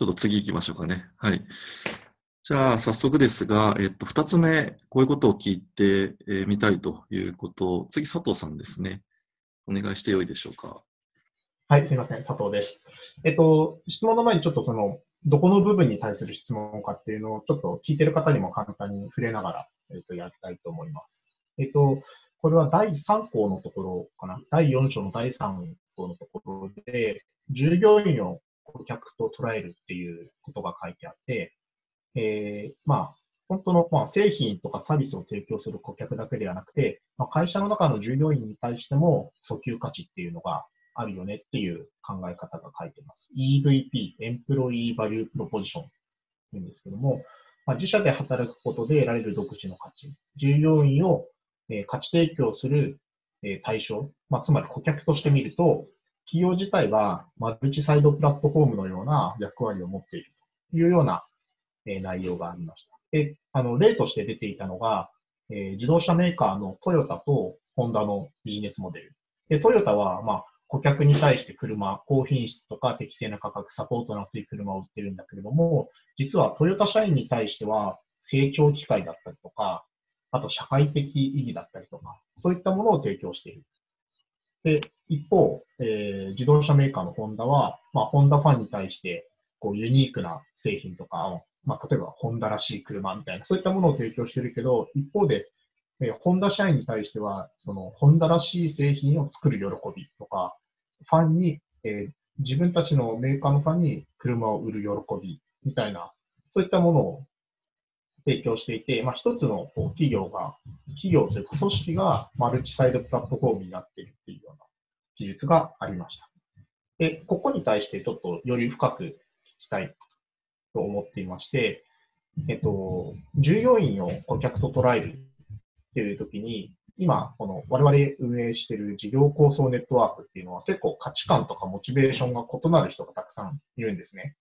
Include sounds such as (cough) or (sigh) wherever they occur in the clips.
ちょっと次行きましょうかね。はい。じゃあ、早速ですが、えっと、二つ目、こういうことを聞いてみ、えー、たいということを、次、佐藤さんですね。お願いしてよいでしょうか。はい、すみません、佐藤です。えっと、質問の前にちょっとその、どこの部分に対する質問かっていうのを、ちょっと聞いてる方にも簡単に触れながら、えっと、やりたいと思います。えっと、これは第3項のところかな。第4章の第3項のところで、従業員を顧客と捉えるっていうことが書いてあって、えー、まあ、本当の、まあ、製品とかサービスを提供する顧客だけではなくて、まあ、会社の中の従業員に対しても訴求価値っていうのがあるよねっていう考え方が書いてます。EVP、エンプロイーバリュープロポジションというんですけども、まあ、自社で働くことで得られる独自の価値、従業員を、えー、価値提供する、えー、対象、まあ、つまり顧客として見ると、企業自体はマルチサイドプラットフォームのような役割を持っているというようなえ内容がありました。で、あの、例として出ていたのが、えー、自動車メーカーのトヨタとホンダのビジネスモデル。で、トヨタは、まあ、顧客に対して車、高品質とか適正な価格、サポートの厚い車を売ってるんだけれども、実はトヨタ社員に対しては成長機会だったりとか、あと社会的意義だったりとか、そういったものを提供している。で、一方、えー、自動車メーカーのホンダは、まあ、ホンダファンに対して、こう、ユニークな製品とかをまあ、例えば、ホンダらしい車みたいな、そういったものを提供してるけど、一方で、えー、ホンダ社員に対しては、その、ホンダらしい製品を作る喜びとか、ファンに、えー、自分たちのメーカーのファンに車を売る喜びみたいな、そういったものを提供していて、まあ、一つの企業が、企業というか組織がマルチサイドプラットフォームになっているっていうような記述がありました。で、ここに対してちょっとより深く聞きたいと思っていまして、えっと、従業員を顧客と捉えるっていう時に、今、この我々運営している事業構想ネットワークっていうのは結構価値観とかモチベーションが異なる人がたくさんいるんですね。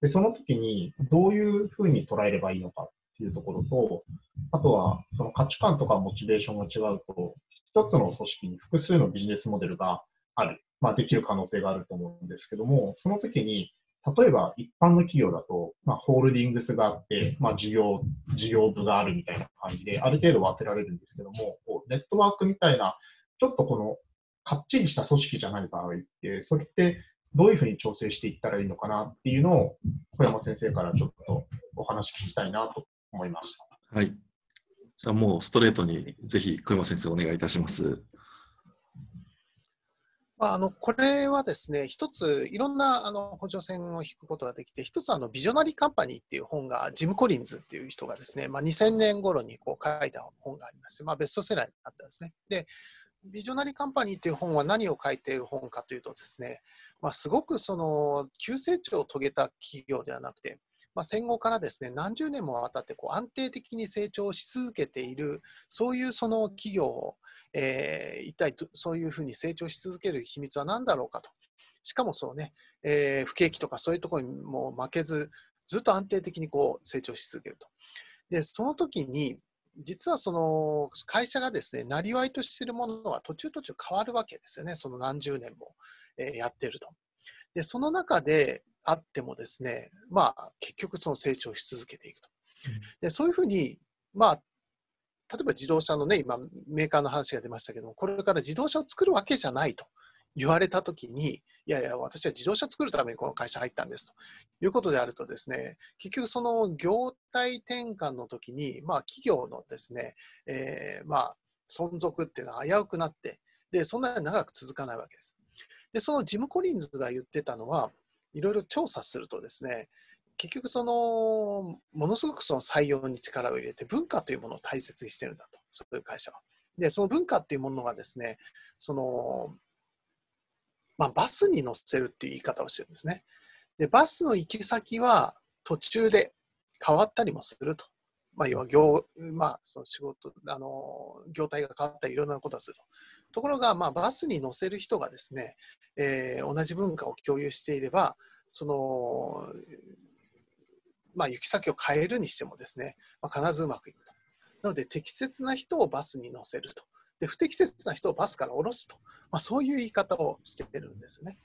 で、その時にどういうふうに捉えればいいのかっていうところと、あとはその価値観とかモチベーションが違うと、一つの組織に複数のビジネスモデルがある、まあ、できる可能性があると思うんですけども、その時に例えば一般の企業だと、まあ、ホールディングスがあって、まあ、事業、事業部があるみたいな感じで、ある程度分けられるんですけども、こうネットワークみたいな、ちょっとこの、かっちりした組織じゃない場合って、それってどういうふうに調整していったらいいのかなっていうのを、小山先生からちょっとお話聞きたいなと思いました。はい。じゃあもうストレートにぜひ小山先生お願いいたします。まあ、あのこれはですね、一ついろんなあの補助線を引くことができて、一つあのビジョナリーカンパニーっていう本が、ジム・コリンズっていう人がですね、まあ、2000年頃にこう書いた本がありまして、まあ、ベストセラーになったんですね。で、ビジョナリーカンパニーっていう本は何を書いている本かというとですね、まあ、すごくその急成長を遂げた企業ではなくて、まあ、戦後からですね何十年もわたってこう安定的に成長し続けているそういうその企業を、えー、一体そういうふうに成長し続ける秘密は何だろうかと。しかもそうね、えー、不景気とかそういうところにも負けずずっと安定的にこう成長し続けると。でその時に実はその会社がですね、なりわいとしているものは途中途中変わるわけですよね、その何十年も、えやってると。で、その中で、あってもですね、まあ、結局その成長し続けていくと。でそういうふうに、まあ、例えば自動車のね、今、メーカーの話が出ましたけども、これから自動車を作るわけじゃないと言われたときに、いやいや、私は自動車作るためにこの会社入ったんですということであるとですね、結局その業態転換の時に、まあ企業のですね、えー、まあ存続っていうのは危うくなって、で、そんなに長く続かないわけです。で、そのジム・コリンズが言ってたのは、いろいろ調査するとですね、結局その、ものすごくその採用に力を入れて、文化というものを大切にしてるんだと、そういう会社は。で、その文化っていうものがですね、その、まあ、バスに乗せるっていう言い方をしてるんですね。で、バスの行き先は途中で変わったりもすると。まあ、要は業、まあ、その仕事、あの、業態が変わったりいろんなことをすると。ところが、まあ、バスに乗せる人がですね、えー、同じ文化を共有していれば、その、まあ、行き先を変えるにしてもですね、まあ、必ずうまくいくと。なので、適切な人をバスに乗せると。で、不適切な人をバスから降ろすと。まあ、そういう言い方をしてるんですね。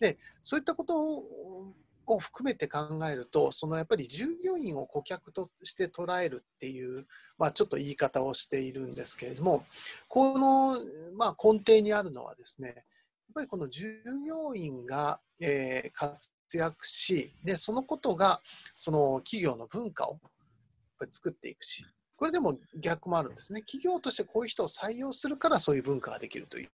で、そういったことをを含めて考えると、そのやっぱり従業員を顧客として捉えるっていう、まあ、ちょっと言い方をしているんですけれども、この、まあ、根底にあるのはですね、やっぱりこの従業員が、えー、活躍しで、そのことがその企業の文化を作っていくし、これでも逆もあるんですね。企業としてこういう人を採用するからそういう文化ができるという、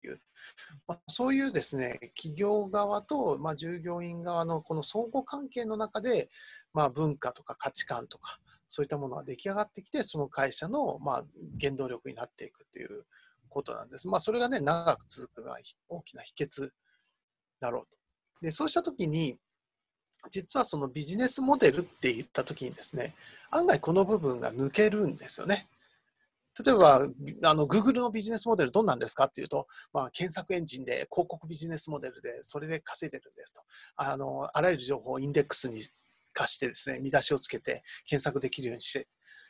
まあ、そういうですね、企業側と、まあ、従業員側のこの相互関係の中で、まあ、文化とか価値観とか、そういったものが出来上がってきて、その会社の、まあ、原動力になっていくということなんです。まあ、それがね、長く続くのは大きな秘訣だろうと。で、そうしたときに、実はそのビジネスモデルって言ったときにですね、案外この部分が抜けるんですよね。例えば、あの Google のビジネスモデルどんなんですかっていうと、まあ、検索エンジンで広告ビジネスモデルでそれで稼いでるんですと。あのあらゆる情報をインデックスに貸してですね、見出しをつけて検索できるようにして、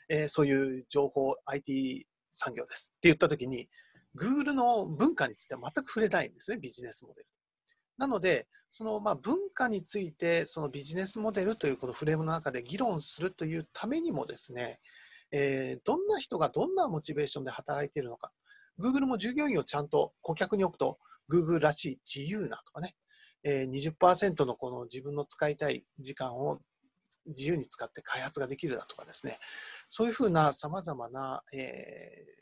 えー、そういう情報 IT 産業ですって言ったときに、Google の文化については全く触れないんですね、ビジネスモデル。なので、そのまあ文化についてそのビジネスモデルというこのフレームの中で議論するというためにもですね、えー、どんな人がどんなモチベーションで働いているのか、Google も従業員をちゃんと顧客に置くと、Google らしい自由なとかね、えー、20%のこの自分の使いたい時間を自由に使って開発ができるだとかですね、そういうふうなさまざまな、えー、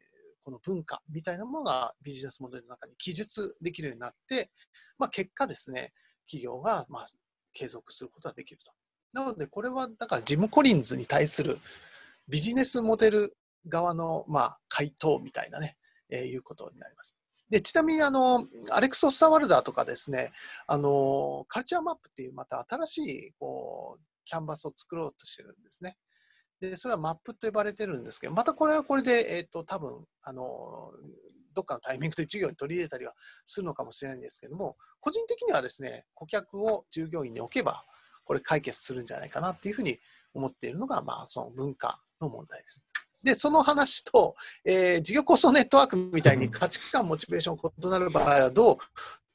この文化みたいなものがビジネスモデルの中に記述できるようになって、まあ、結果ですね、企業がまあ継続することができると。なので、これはだからジム・コリンズに対するビジネスモデル側のまあ回答みたいなね、えー、いうことになります。でちなみにあの、アレクス・オスタワルダーとかですね、あのカルチャーマップっていうまた新しいこうキャンバスを作ろうとしてるんですね。で、それはマップと呼ばれてるんですけど、またこれはこれで、えっ、ー、と、多分、あの、どっかのタイミングで授業に取り入れたりはするのかもしれないんですけども、個人的にはですね、顧客を従業員に置けば、これ解決するんじゃないかなっていうふうに思っているのが、まあ、その文化の問題です。で、その話と、えー、事業構想ネットワークみたいに価値観、モチベーション異なる場合はどう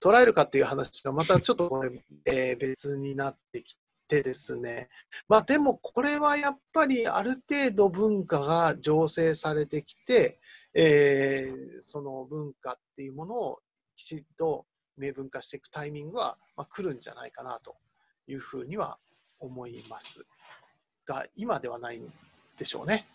捉えるかっていう話とまたちょっとこれ、えー、別になってきてですね、まあでもこれはやっぱりある程度文化が醸成されてきて、えー、その文化っていうものをきちっと明文化していくタイミングは、まあ、来るんじゃないかなというふうには思いますが、今ではないんでしょうね。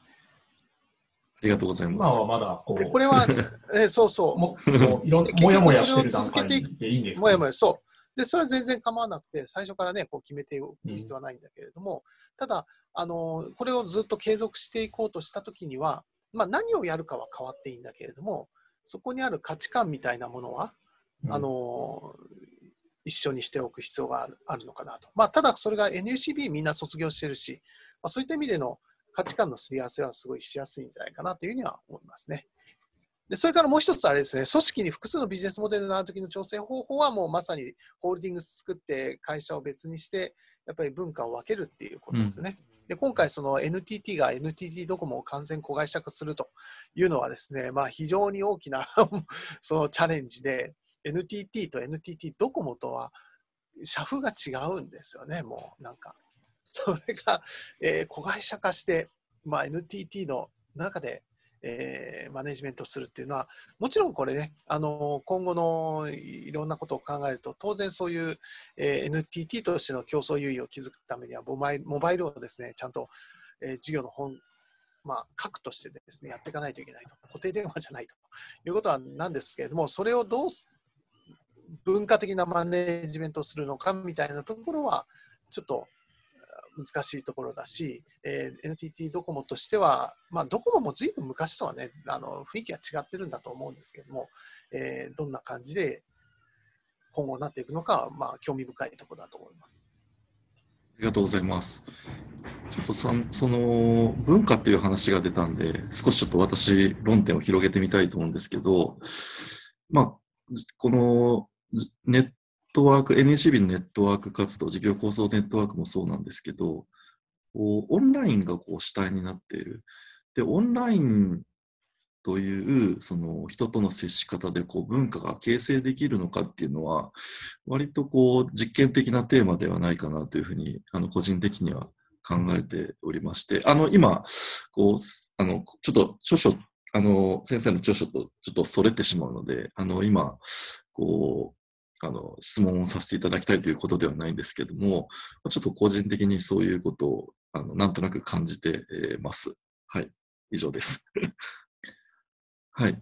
ありがとうございます。今はまだこう。これは、えー、そうそう。ももいろんもやもやしてる段階でいいんですか、ね、もやもや、そう。で、それは全然構わなくて、最初からね、こう決めておく必要はないんだけれども、うん、ただ、あの、これをずっと継続していこうとしたときには、まあ、何をやるかは変わっていいんだけれども、そこにある価値観みたいなものは、うん、あの、一緒にしておく必要があるのかなと。まあ、ただ、それが NUCB みんな卒業してるし、まあ、そういった意味での価値観のすり合わせはすごいしやすいんじゃないかなというには思いますね。でそれからもう一つあれですね、組織に複数のビジネスモデルのある時の調整方法はもうまさにホールディングス作って会社を別にして、やっぱり文化を分けるっていうことですよね。うん、で今回、その NTT が NTT ドコモを完全子会社化するというのはですね、まあ、非常に大きな (laughs) そのチャレンジで、NTT と NTT ドコモとは社風が違うんですよね、もうなんか。それが、えー、子会社化して、まあ、NTT の中でえー、マネジメントするっていうのは、もちろんこれね、あの今後のいろんなことを考えると、当然そういう、えー、NTT としての競争優位を築くためにはモバイ、モバイルをですね、ちゃんと、えー、事業の本、まあ、核としてですね、やっていかないといけないと。固定電話じゃないということはなんですけれども、それをどう文化的なマネジメントをするのかみたいなところは、ちょっと難しいところだし、えー、NTT ドコモとしては、まあ、ドコモもずいぶん昔とはね、あの雰囲気が違ってるんだと思うんですけれども、えー、どんな感じで今後なっていくのかは、まあ、興味深いところだと思います。ありがとうございます。ちょっとそその文化っていう話が出たんで、少しちょっと私、論点を広げてみたいと思うんですけど、まあ、このネットワーク、NECB のネットワーク活動、事業構想ネットワークもそうなんですけど、こうオンラインがこう主体になっている。で、オンラインというその人との接し方でこう文化が形成できるのかっていうのは割とこう実験的なテーマではないかなというふうにあの個人的には考えておりましてあの今こうあのちょっと著書あの先生の著書とちょっとそれてしまうのであの今こうあの質問をさせていただきたいということではないんですけどもちょっと個人的にそういうことをあのなんとなく感じてます。はい、以上です。(laughs) はい。